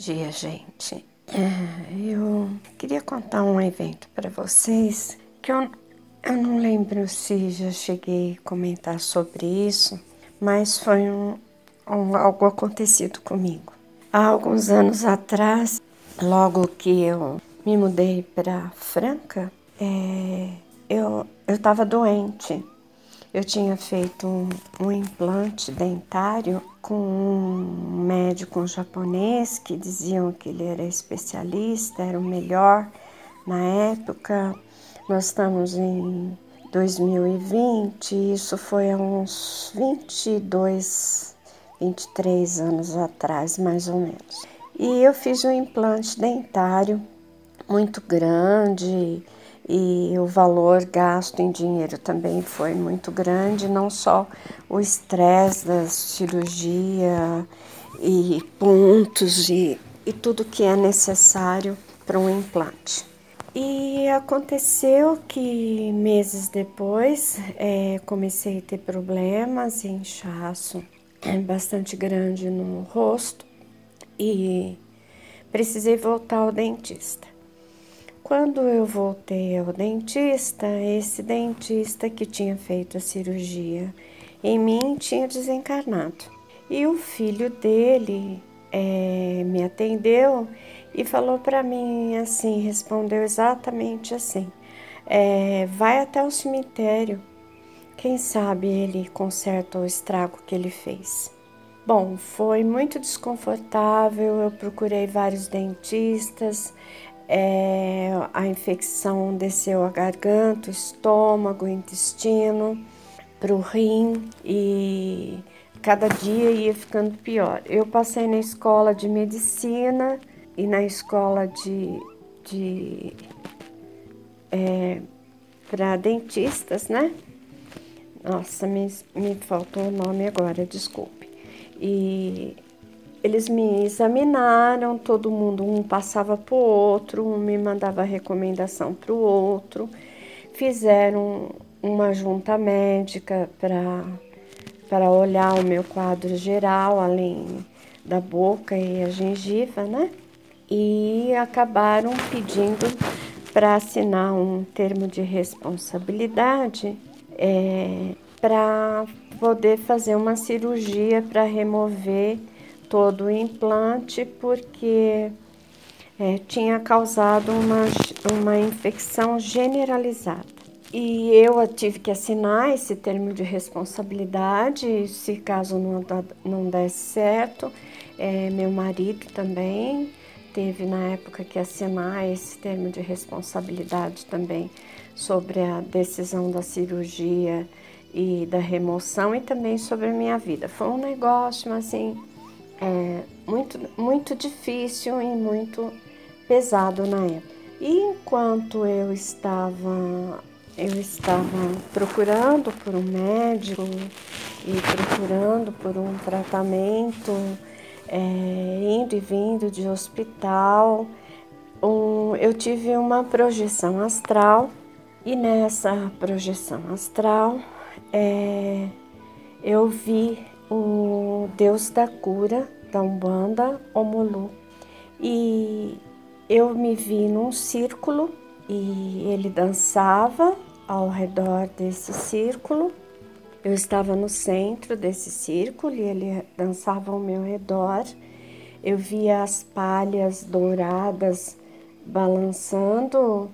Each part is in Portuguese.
dia, gente. É, eu queria contar um evento para vocês que eu, eu não lembro se já cheguei a comentar sobre isso, mas foi um, um, algo acontecido comigo. Há alguns anos atrás, logo que eu me mudei para Franca, é, eu estava doente eu tinha feito um, um, implante dentário com um médico japonês que diziam que ele era especialista, era o melhor na época. Nós estamos em 2020, isso foi há uns 22, 23 anos atrás, mais ou menos. E eu fiz um implante dentário muito grande, e o valor gasto em dinheiro também foi muito grande, não só o estresse da cirurgia e pontos e, e tudo que é necessário para um implante. E aconteceu que meses depois é, comecei a ter problemas, inchaço bastante grande no rosto e precisei voltar ao dentista. Quando eu voltei ao dentista, esse dentista que tinha feito a cirurgia em mim tinha desencarnado. E o filho dele é, me atendeu e falou para mim assim, respondeu exatamente assim: é, vai até o cemitério, quem sabe ele conserta o estrago que ele fez. Bom, foi muito desconfortável. Eu procurei vários dentistas, é, a infecção desceu a garganta, o estômago, o intestino, para o rim e cada dia ia ficando pior. Eu passei na escola de medicina e na escola de, de é, para dentistas, né? Nossa, me, me faltou o nome agora, desculpe. E eles me examinaram, todo mundo, um passava para o outro, um me mandava recomendação para o outro, fizeram uma junta médica para olhar o meu quadro geral, além da boca e a gengiva, né? E acabaram pedindo para assinar um termo de responsabilidade é, para poder fazer uma cirurgia para remover todo o implante porque é, tinha causado uma, uma infecção generalizada. E eu tive que assinar esse termo de responsabilidade, se caso não, não desse certo. É, meu marido também teve na época que assinar esse termo de responsabilidade também sobre a decisão da cirurgia e da remoção e também sobre a minha vida. Foi um negócio assim é, muito, muito difícil e muito pesado na época. E enquanto eu estava eu estava procurando por um médico e procurando por um tratamento, é, indo e vindo de hospital, um, eu tive uma projeção astral e nessa projeção astral é, eu vi o deus da cura da Umbanda, Omolu. E eu me vi num círculo e ele dançava ao redor desse círculo. Eu estava no centro desse círculo e ele dançava ao meu redor. Eu via as palhas douradas balançando,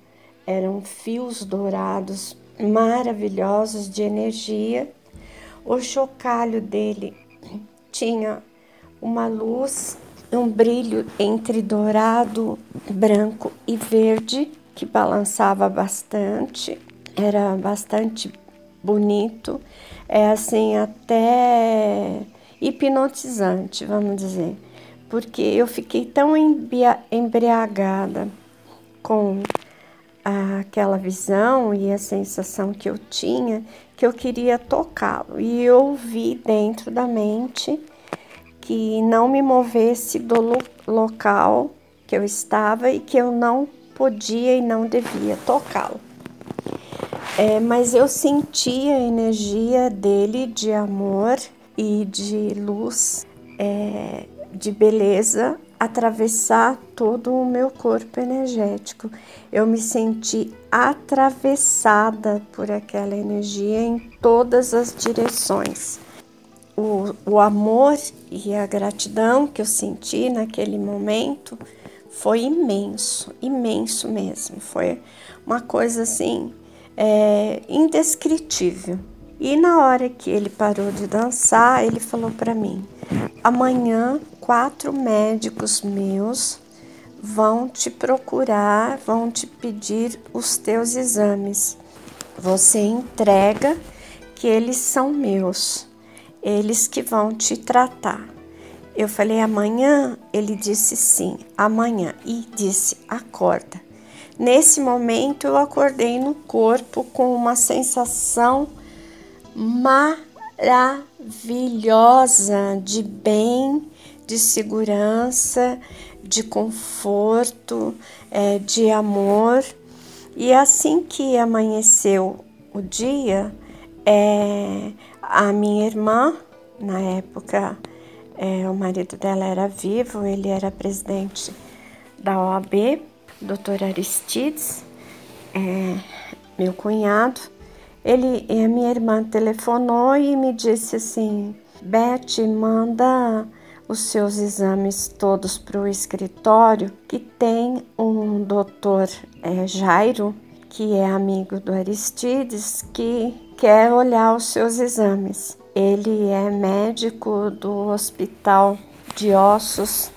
eram fios dourados maravilhosos de energia o chocalho dele tinha uma luz, um brilho entre dourado, branco e verde que balançava bastante. Era bastante bonito, é assim até hipnotizante, vamos dizer, porque eu fiquei tão embriagada com aquela visão e a sensação que eu tinha que eu queria tocá-lo. E eu vi dentro da mente que não me movesse do lo local que eu estava e que eu não podia e não devia tocá-lo. É, mas eu sentia a energia dele de amor e de luz, é, de beleza atravessar todo o meu corpo energético. Eu me senti atravessada por aquela energia em todas as direções. O, o amor e a gratidão que eu senti naquele momento foi imenso, imenso mesmo. Foi uma coisa assim é, indescritível. E na hora que ele parou de dançar, ele falou para mim: amanhã quatro médicos meus vão te procurar, vão te pedir os teus exames. Você entrega que eles são meus, eles que vão te tratar. Eu falei amanhã, ele disse sim, amanhã e disse acorda. Nesse momento eu acordei no corpo com uma sensação maravilhosa de bem, de segurança, de conforto, é, de amor. E assim que amanheceu o dia, é, a minha irmã, na época, é, o marido dela era vivo, ele era presidente da OAB, Dr. Aristides, é, meu cunhado, ele, a minha irmã telefonou e me disse assim: Beth, manda os seus exames todos para o escritório, que tem um doutor é, Jairo, que é amigo do Aristides, que quer olhar os seus exames. Ele é médico do Hospital de Ossos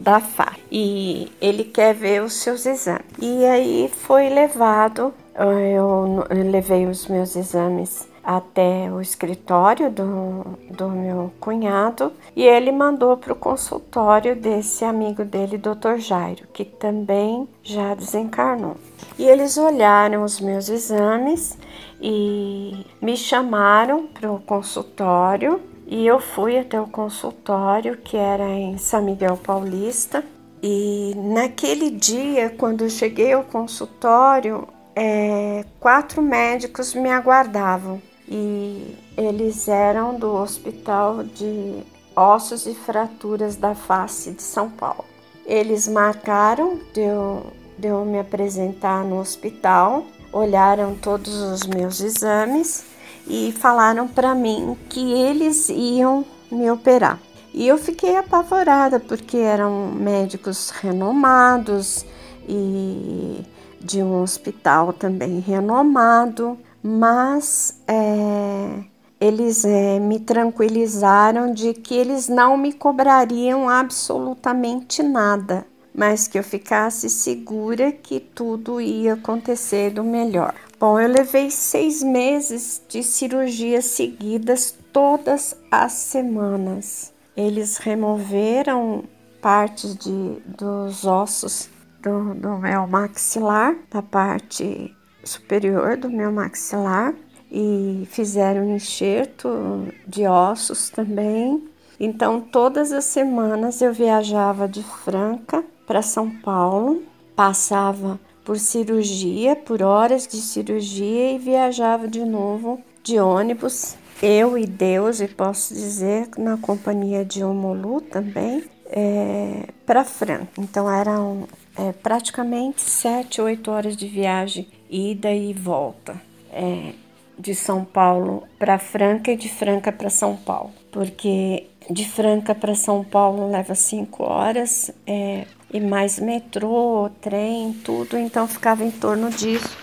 da FA e ele quer ver os seus exames. E aí foi levado eu levei os meus exames até o escritório do, do meu cunhado e ele mandou para o consultório desse amigo dele, Dr. Jairo, que também já desencarnou. E eles olharam os meus exames e me chamaram para o consultório e eu fui até o consultório que era em São Miguel Paulista. E naquele dia, quando eu cheguei ao consultório, é, quatro médicos me aguardavam e eles eram do Hospital de Ossos e Fraturas da Face de São Paulo. Eles marcaram de eu, de eu me apresentar no hospital, olharam todos os meus exames e falaram para mim que eles iam me operar. E eu fiquei apavorada porque eram médicos renomados e de um hospital também renomado, mas é, eles é, me tranquilizaram de que eles não me cobrariam absolutamente nada, mas que eu ficasse segura que tudo ia acontecer do melhor. Bom, eu levei seis meses de cirurgias seguidas todas as semanas. Eles removeram partes de, dos ossos do, do meu maxilar, da parte superior do meu maxilar, e fizeram um enxerto de ossos também. Então, todas as semanas eu viajava de Franca para São Paulo, passava por cirurgia, por horas de cirurgia e viajava de novo de ônibus. Eu e Deus, e posso dizer, na companhia de Omolu também, é, para Franca. Então eram é, praticamente sete, oito horas de viagem, ida e volta. É, de São Paulo para Franca e de Franca para São Paulo, porque de Franca para São Paulo leva cinco horas é, e mais metrô, trem, tudo, então ficava em torno disso,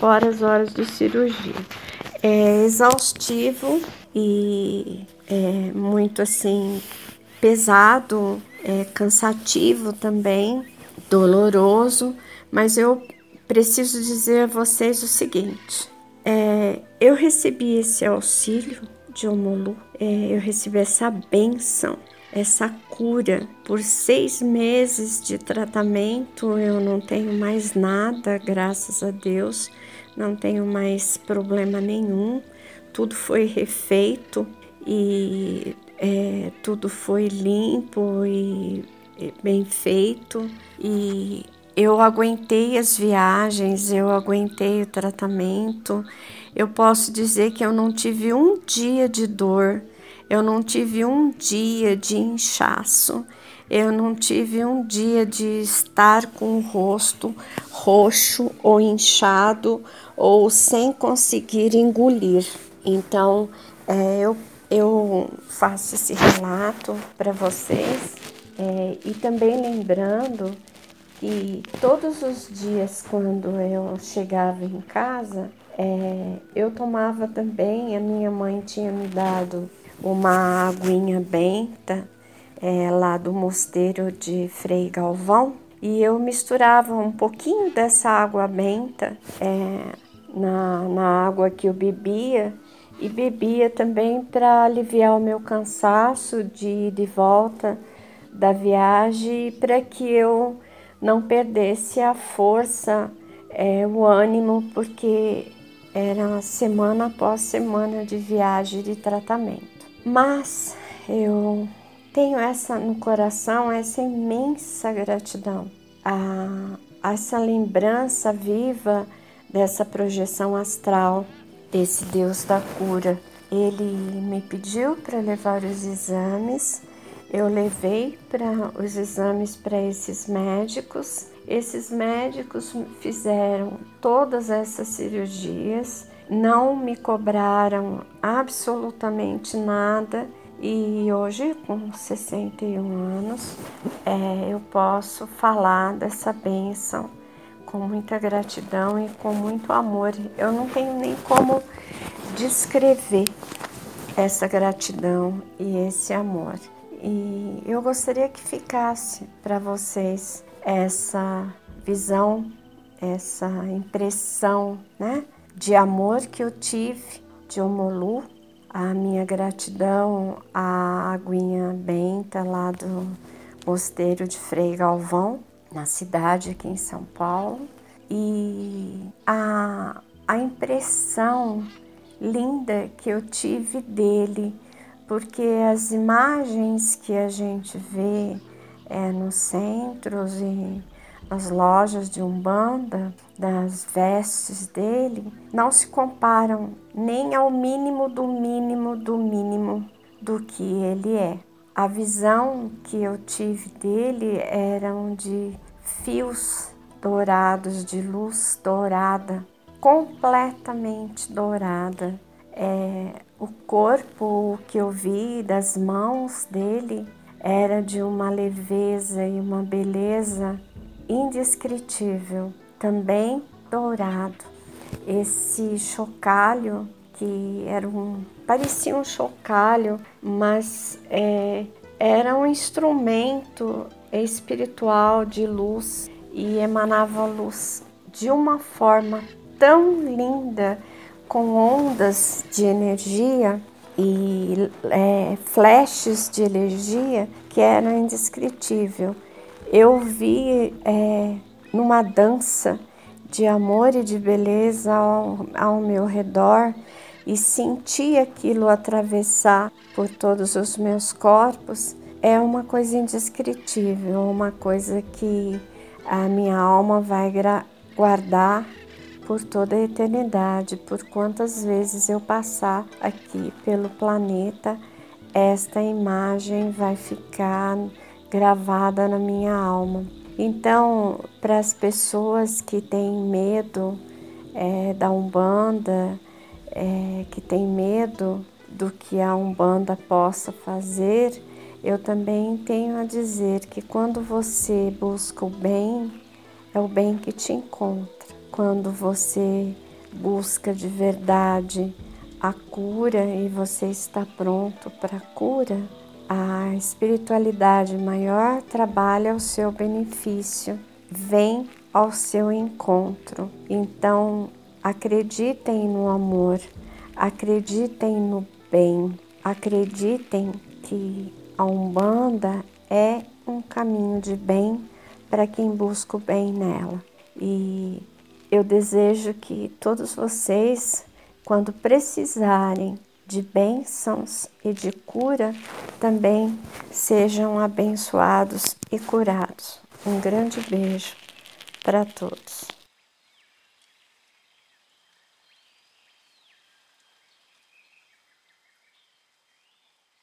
horas, horas de cirurgia. É exaustivo e é muito assim pesado, é cansativo também, doloroso, mas eu preciso dizer a vocês o seguinte: é, eu recebi esse auxílio de Omolu, é, eu recebi essa benção, essa cura por seis meses de tratamento. Eu não tenho mais nada, graças a Deus, não tenho mais problema nenhum. Tudo foi refeito e é, tudo foi limpo e bem feito e eu aguentei as viagens, eu aguentei o tratamento. Eu posso dizer que eu não tive um dia de dor, eu não tive um dia de inchaço, eu não tive um dia de estar com o rosto roxo ou inchado ou sem conseguir engolir. Então, é, eu, eu faço esse relato para vocês é, e também lembrando que todos os dias, quando eu chegava em casa, é, eu tomava também, a minha mãe tinha me dado uma aguinha benta é, lá do mosteiro de Frei Galvão e eu misturava um pouquinho dessa água benta é, na, na água que eu bebia e bebia também para aliviar o meu cansaço de ir de volta da viagem para que eu não perdesse a força, é, o ânimo, porque era semana após semana de viagem de tratamento. Mas eu tenho essa no coração, essa imensa gratidão, a, essa lembrança viva dessa projeção astral, desse Deus da cura. Ele me pediu para levar os exames, eu levei para os exames para esses médicos. Esses médicos fizeram todas essas cirurgias, não me cobraram absolutamente nada e hoje, com 61 anos, é, eu posso falar dessa bênção com muita gratidão e com muito amor. Eu não tenho nem como descrever essa gratidão e esse amor. E eu gostaria que ficasse para vocês essa visão, essa impressão, né, de amor que eu tive de Omolu a minha gratidão à aguinha benta lá do mosteiro de Frei Galvão, na cidade aqui em São Paulo, e a, a impressão linda que eu tive dele, porque as imagens que a gente vê é, nos centros e as lojas de Umbanda, das vestes dele, não se comparam nem ao mínimo do mínimo do mínimo do que ele é. A visão que eu tive dele eram de fios dourados, de luz dourada, completamente dourada. É, o corpo que eu vi das mãos dele era de uma leveza e uma beleza indescritível, também dourado. Esse chocalho que era um parecia um chocalho, mas é, era um instrumento espiritual de luz e emanava luz de uma forma tão linda, com ondas de energia e é, flashes de energia que era indescritível eu vi é, numa dança de amor e de beleza ao, ao meu redor e senti aquilo atravessar por todos os meus corpos, é uma coisa indescritível, uma coisa que a minha alma vai guardar por toda a eternidade, por quantas vezes eu passar aqui pelo planeta, esta imagem vai ficar gravada na minha alma. Então, para as pessoas que têm medo é, da Umbanda, é, que têm medo do que a Umbanda possa fazer, eu também tenho a dizer que quando você busca o bem, é o bem que te encontra. Quando você busca de verdade a cura e você está pronto para a cura, a espiritualidade maior trabalha ao seu benefício, vem ao seu encontro. Então, acreditem no amor, acreditem no bem, acreditem que a Umbanda é um caminho de bem para quem busca o bem nela. E eu desejo que todos vocês, quando precisarem de bênçãos e de cura também sejam abençoados e curados. Um grande beijo para todos.